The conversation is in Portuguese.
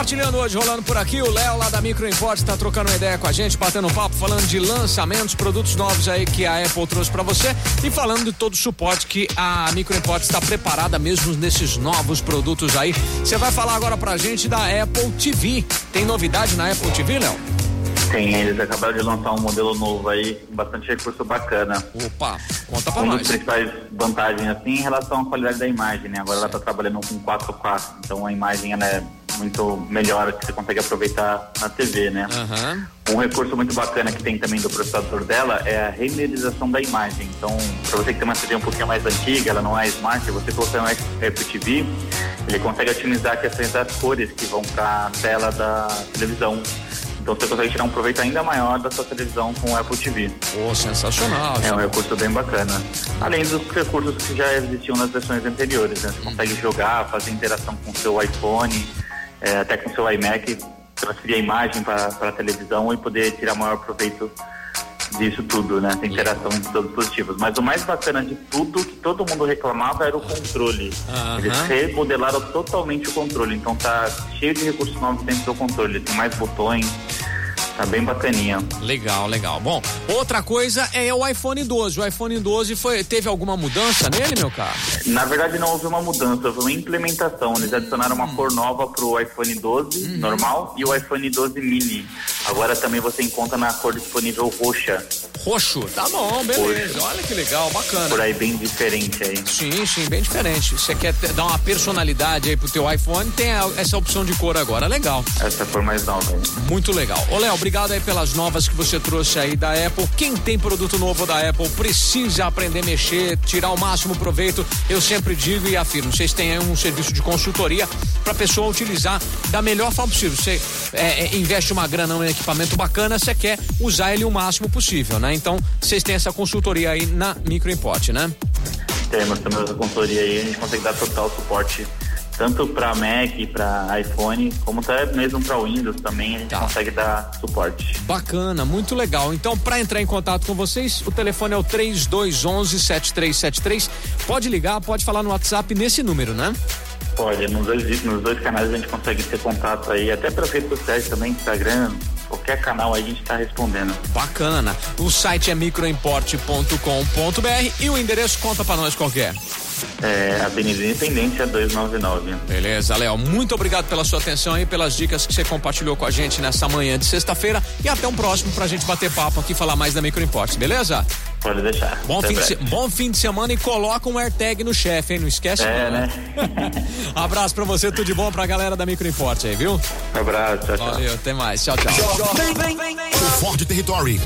Compartilhando hoje, rolando por aqui, o Léo lá da Micro Import está trocando uma ideia com a gente, batendo um papo, falando de lançamentos, produtos novos aí que a Apple trouxe para você e falando de todo o suporte que a Micro Import está preparada mesmo nesses novos produtos aí. Você vai falar agora pra gente da Apple TV. Tem novidade na Apple TV, Léo? Tem, eles acabaram de lançar um modelo novo aí, com bastante recurso bacana. Opa, conta pra Uma nós. das principais vantagens, assim, em relação à qualidade da imagem, né? Agora ela está trabalhando com 4K, então a imagem ela é muito melhor, que você consegue aproveitar na TV, né? Aham. Um recurso muito bacana que tem também do processador dela é a renderização da imagem. Então, para você que tem uma TV um pouquinho mais antiga, ela não é smart, você colocando um Apple TV, ele consegue otimizar questões das cores que vão para a tela da televisão. Então você consegue tirar um proveito ainda maior da sua televisão com o Apple TV. Pô, sensacional. É um recurso bem bacana. Além dos recursos que já existiam nas versões anteriores, né? Você consegue jogar, fazer interação com o seu iPhone, é, até com seu iMac, transferir a imagem para a televisão e poder tirar maior proveito disso tudo, né? Essa interação entre os dispositivos. Mas o mais bacana de tudo, que todo mundo reclamava, era o controle. Eles remodelaram totalmente o controle. Então tá cheio de recursos novos dentro do controle. Tem mais botões, tá bem bacaninha. Legal, legal. Bom, outra coisa é o iPhone 12. O iPhone 12 foi, teve alguma mudança nele, meu caro? Na verdade, não houve uma mudança, houve uma implementação. Eles adicionaram uma cor nova pro iPhone 12 normal e o iPhone 12 mini. Agora também você encontra na cor disponível roxa, Roxo. Tá bom, beleza. Olha que legal, bacana. por aí bem diferente aí. Sim, sim, bem diferente. Você quer ter- dar uma personalidade aí pro teu iPhone, tem a- essa opção de cor agora. Legal. Essa cor mais nova aí. Muito legal. Ô, Léo, obrigado aí pelas novas que você trouxe aí da Apple. Quem tem produto novo da Apple precisa aprender a mexer, tirar o máximo proveito. Eu sempre digo e afirmo, vocês têm aí um serviço de consultoria para pessoa utilizar da melhor forma possível. Você é, é, investe uma grana num equipamento bacana, você quer usar ele o máximo possível, né? Então, vocês têm essa consultoria aí na Micro Import, né? Temos também essa consultoria aí, a gente consegue dar total suporte tanto para Mac, para iPhone, como até mesmo para Windows também, a gente Tá. consegue dar suporte. Bacana, muito legal. Então, para entrar em contato com vocês, o telefone é o 3211-7373. Pode ligar, pode falar no WhatsApp nesse número, né? Pode, nos dois, nos dois canais a gente consegue ter contato aí, até pelas redes sociais também, Instagram, qualquer canal a gente tá respondendo. Bacana. O site é microimport.com.br e o endereço conta para nós qual que é. Avenida Independência 299. Beleza, Léo. Muito obrigado pela sua atenção e pelas dicas que você compartilhou com a gente nessa manhã de sexta-feira. E até um próximo pra gente bater papo aqui e falar mais da Micro Import, beleza? Pode deixar. Bom fim, de, bom fim de semana e coloca um AirTag no chefe, hein? Não esquece É, não, né? Abraço pra você, tudo de bom pra galera da Micro Import aí, viu? Um abraço, tchau, tchau. Valeu, até mais. Tchau, tchau. O Ford Territory